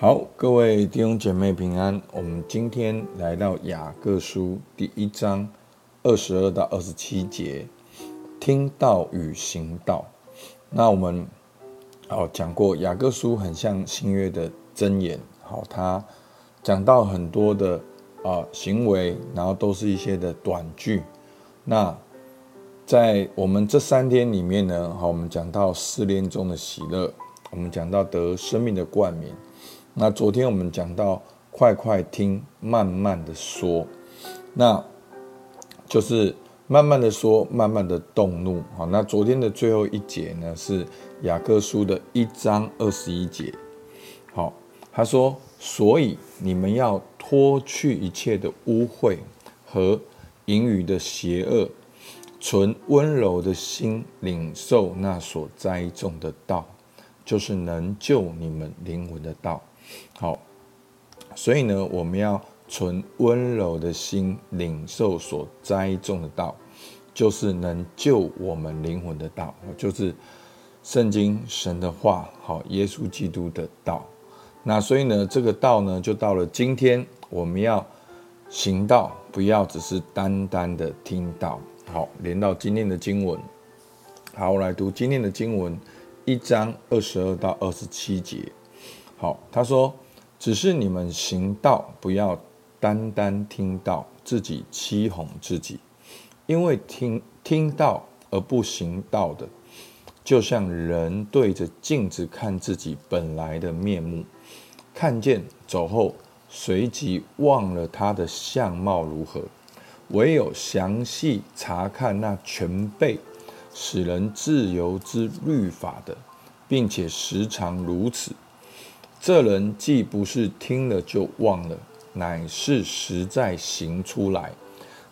好，各位弟兄姐妹平安。我们今天来到雅各书第一章二十二到二十七节，听道与行道。那我们哦讲过，雅各书很像新约的箴言。好，他讲到很多的啊、行为，然后都是一些的短句。那在我们这三天里面呢，好，我们讲到试炼中的喜乐，我们讲到得生命的冠冕。那昨天我们讲到快快听，慢慢的说，那就是慢慢的说，慢慢的动怒。好，那昨天的最后一节呢，是雅各书的一章二十一节。好，他说，所以你们要脱去一切的污秽和盈余的邪恶，存温柔的心，领受那所栽种的道，就是能救你们灵魂的道。好，所以呢，我们要存温柔的心，领受所栽种的道，就是能救我们灵魂的道，就是圣经神的话，好，耶稣基督的道。那所以呢，这个道呢，就到了今天，我们要行道，不要只是单单的听道。好，连到今天的经文，好，我来读今天的经文，一章二十二到二十七节。好，他说：“只是你们行道，不要单单听到，自己欺哄自己。因为听听到而不行道的，就像人对着镜子看自己本来的面目，看见走后，随即忘了他的相貌如何。唯有详细查看那全备使人自由之律法的，并且时常如此。”这人既不是听了就忘了，乃是实在行出来，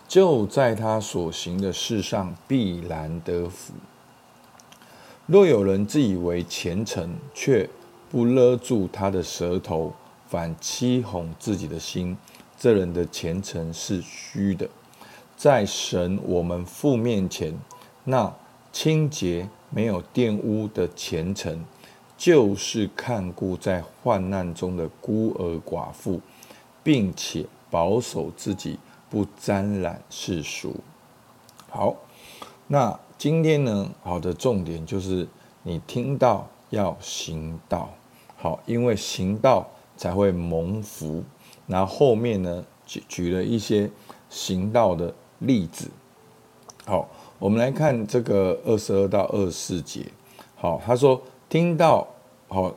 就在他所行的事上必然得福。若有人自以为虔诚，却不勒住他的舌头，反欺哄自己的心，这人的虔诚是虚的。在神我们父面前，那清洁没有玷污的虔诚。就是看顾在患难中的孤儿寡妇，并且保守自己不沾染世俗。好，那今天呢，好的重点就是你听到要行道，好，因为行道才会蒙福。然后后面呢，举举了一些行道的例子。好，我们来看这个二十二到二十四节。好，他说。听到，好，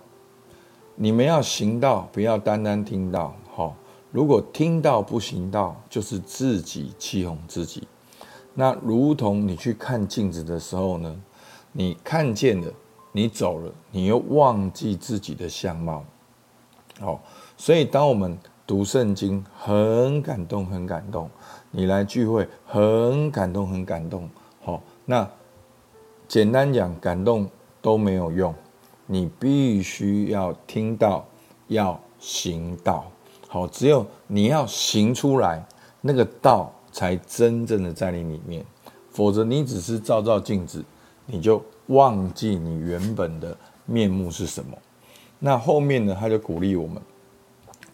你们要行道，不要单单听到。好，如果听到不行道，就是自己欺哄自己。那如同你去看镜子的时候呢，你看见了，你走了，你又忘记自己的相貌。好，所以当我们读圣经很感动，很感动，你来聚会很感动，很感动。好，那简单讲，感动。都没有用，你必须要听到，要行道。好，只有你要行出来，那个道才真正的在你里面。否则，你只是照照镜子，你就忘记你原本的面目是什么。那后面呢，他就鼓励我们，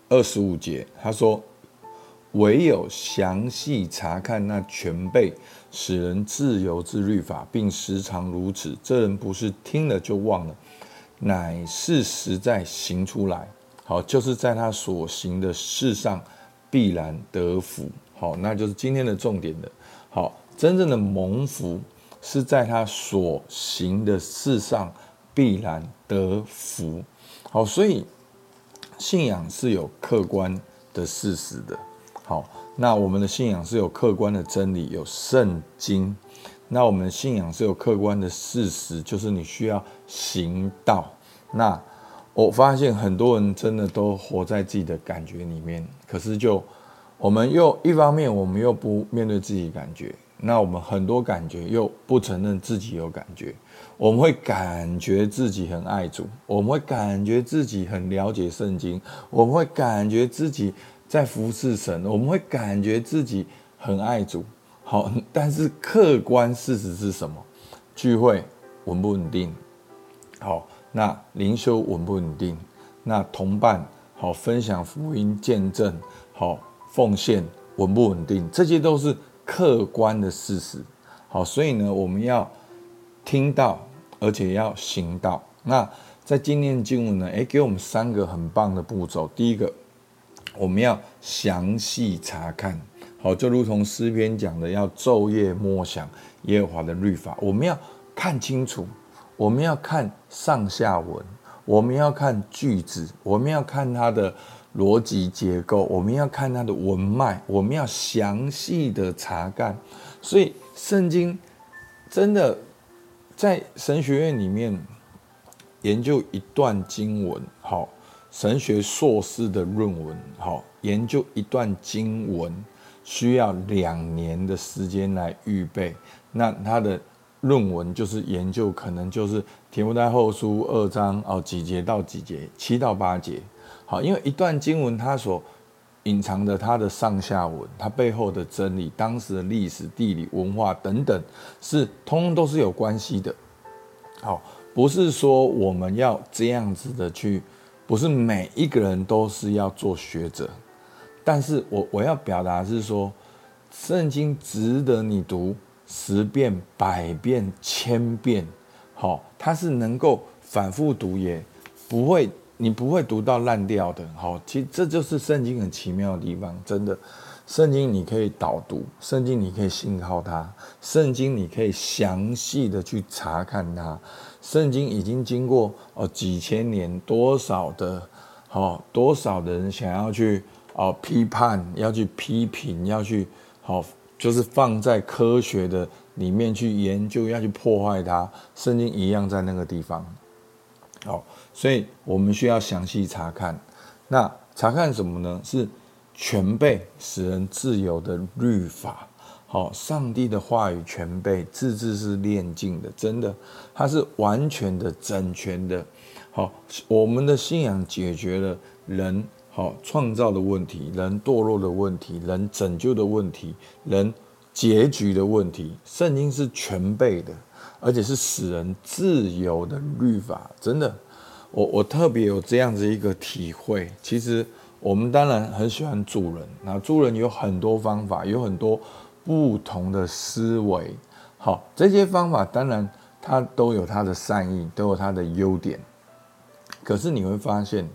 二十五节，他说。唯有详细查看那全备使人自由之律法，并时常如此，这人不是听了就忘了，乃是实在行出来。好，就是在他所行的事上必然得福。好，那就是今天的重点的。好，真正的蒙福是在他所行的事上必然得福。好，所以信仰是有客观的事实的。好，那我们的信仰是有客观的真理，有圣经。那我们信仰是有客观的事实，就是你需要行道。那我发现很多人真的都活在自己的感觉里面，可是就我们又一方面，我们又不面对自己感觉。那我们很多感觉又不承认自己有感觉。我们会感觉自己很爱主，我们会感觉自己很了解圣经，我们会感觉自己。在服侍神，我们会感觉自己很爱主，好，但是客观事实是什么？聚会稳不稳定？好，那灵修稳不稳定？那同伴好分享福音见证，好奉献稳不稳定，这些都是客观的事实。好，所以呢，我们要听到，而且要行道。那在今天经文呢，诶，给我们三个很棒的步骤。第一个，我们要详细查看，好，就如同诗篇讲的，要昼夜默想耶和华的律法。我们要看清楚，我们要看上下文，我们要看句子，我们要看它的逻辑结构，我们要看它的文脉，我们要详细的查看。所以，圣经真的在神学院里面研究一段经文，好，神学硕士的论文，好，研究一段经文需要两年的时间来预备。那他的论文就是研究，可能就是题目在后书二章哦，几节到几节，七到八节，好，因为一段经文它所隐藏的它的上下文，它背后的真理，当时的历史、地理、文化等等，是通通都是有关系的。好，不是说我们要这样子的去，不是每一个人都是要做学者，但是我我要表达是说，圣经值得你读十遍、百遍、千遍，好，它是能够反复读，也不会。你不会读到烂掉的，好，其实这就是圣经很奇妙的地方，真的，圣经你可以导读，圣经你可以信靠它，圣经你可以详细的去查看它，圣经已经经过哦几千年，多少的，好，多少的人想要去哦批判，要去批评，要去好，就是放在科学的里面去研究，要去破坏它，圣经一样在那个地方，好。所以我们需要详细查看，那查看什么呢？是全备使人自由的律法。好，上帝的话语全备，字字是炼净的，真的，它是完全的、整全的。好，我们的信仰解决了人好创造的问题，人堕落的问题，人拯救的问题，人结局的问题。圣经是全备的，而且是使人自由的律法，真的。我我特别有这样子一个体会，其实我们当然很喜欢助人，那助人有很多方法，有很多不同的思维，好，这些方法当然它都有它的善意，都有它的优点，可是你会发现，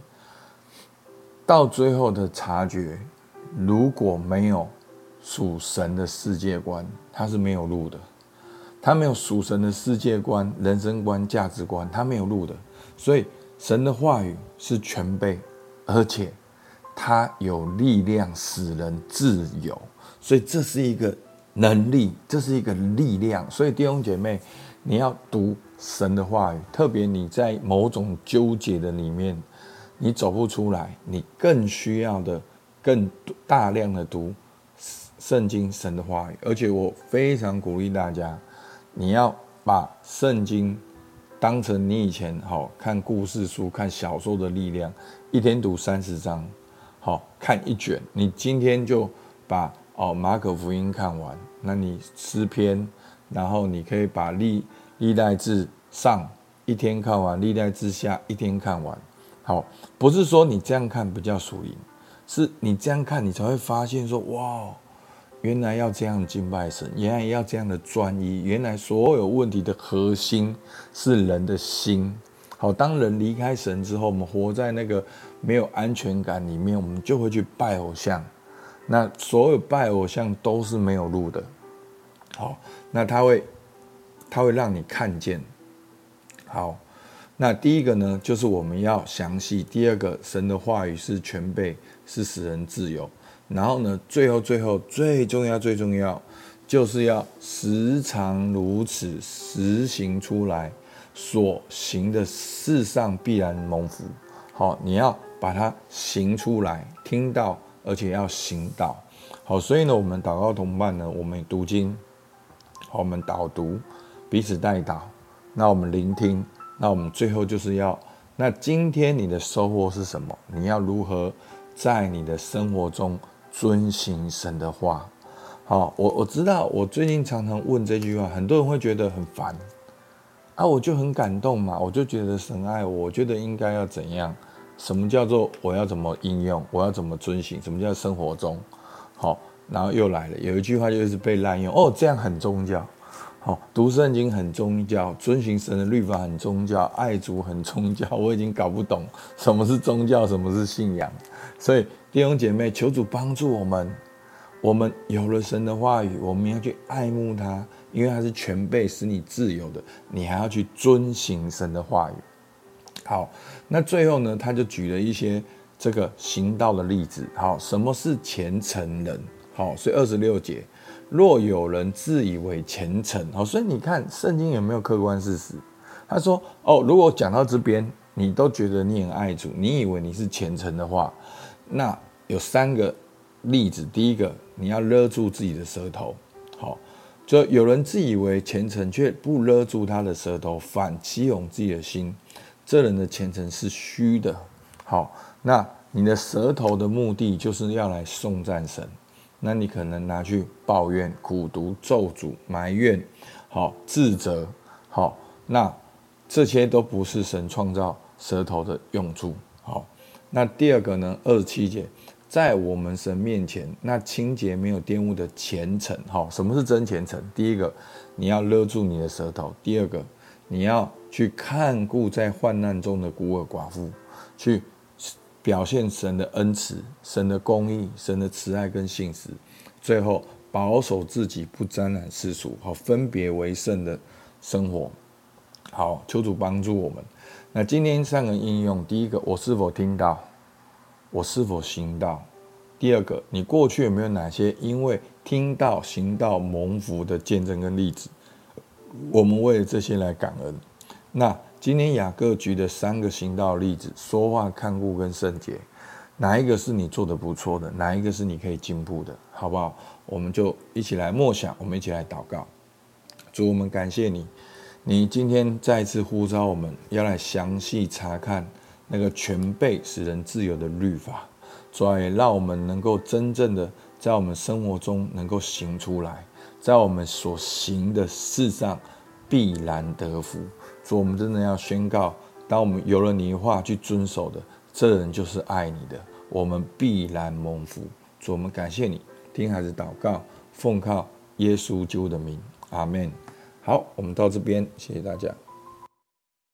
到最后的察觉，如果没有属神的世界观，他是没有路的，他没有属神的世界观、人生观、价值观，他没有路的，所以。神的话语是全备，而且他有力量使人自由，所以这是一个能力，这是一个力量。所以弟兄姐妹，你要读神的话语，特别你在某种纠结的里面，你走不出来，你更需要的更大量的读圣经神的话语。而且我非常鼓励大家，你要把圣经。当成你以前好看故事书、看小说的力量，一天读三十章，好看一卷。你今天就把哦马可福音看完，那你诗篇，然后你可以把历历代志上一天看完，历代志下一天看完。好，不是说你这样看比较属灵，是你这样看你才会发现说哇。原来要这样敬拜神，原来要这样的专一，原来所有问题的核心是人的心。好，当人离开神之后，我们活在那个没有安全感里面，我们就会去拜偶像。那所有拜偶像都是没有路的。好，那他会，他会让你看见。好，那第一个呢，就是我们要详细；第二个，神的话语是全备，是使人自由。然后呢，最后最后最重要最重要，就是要时常如此实行出来，所行的事上必然蒙福。好，你要把它行出来，听到而且要行到。好，所以呢，我们祷告同伴呢，我们读经，我们导读，彼此代祷。那我们聆听，那我们最后就是要，那今天你的收获是什么？你要如何在你的生活中？遵行神的话，好，我我知道，我最近常常问这句话，很多人会觉得很烦，啊，我就很感动嘛，我就觉得神爱我，我觉得应该要怎样，什么叫做我要怎么应用？我要怎么遵行？什么叫生活中？好，然后又来了，有一句话就是被滥用哦，这样很宗教。好，读圣经很宗教，遵循神的律法很宗教，爱主很宗教。我已经搞不懂什么是宗教，什么是信仰。所以弟兄姐妹，求主帮助我们。我们有了神的话语，我们要去爱慕他，因为他是全备使你自由的。你还要去遵行神的话语。好，那最后呢，他就举了一些这个行道的例子。好，什么是虔诚人？好，所以二十六节。若有人自以为虔诚，好，所以你看圣经有没有客观事实？他说：哦，如果讲到这边，你都觉得你很爱主，你以为你是虔诚的话，那有三个例子。第一个，你要勒住自己的舌头，好，就有人自以为虔诚，却不勒住他的舌头，反欺哄自己的心，这人的虔诚是虚的。好，那你的舌头的目的就是要来颂赞神。那你可能拿去抱怨、苦毒、咒诅、埋怨，好自责，好，那这些都不是神创造舌头的用处。好，那第二个呢？二十七节，在我们神面前，那清洁没有玷污的虔诚。好，什么是真虔诚？第一个，你要勒住你的舌头；第二个，你要去看顾在患难中的孤儿寡妇，去。表现神的恩慈、神的公义、神的慈爱跟信实，最后保守自己不沾染世俗，好分别为圣的生活。好，求主帮助我们。那今天三个应用：第一个，我是否听到？我是否行道？第二个，你过去有没有哪些因为听到、行道、蒙福的见证跟例子？我们为了这些来感恩。那。今天雅各举的三个行道例子，说话、看顾跟圣洁，哪一个是你做的不错的？哪一个是你可以进步的？好不好？我们就一起来默想，我们一起来祷告。主，我们感谢你，你今天再次呼召我们要来详细查看那个全备使人自由的律法，主啊，也让我们能够真正的在我们生活中能够行出来，在我们所行的事上必然得福。所以我们真的要宣告，当我们有了你的话去遵守的，这人就是爱你的，我们必然蒙福。主，我们感谢你，听孩子祷告，奉靠耶稣救的名，阿门。好，我们到这边，谢谢大家。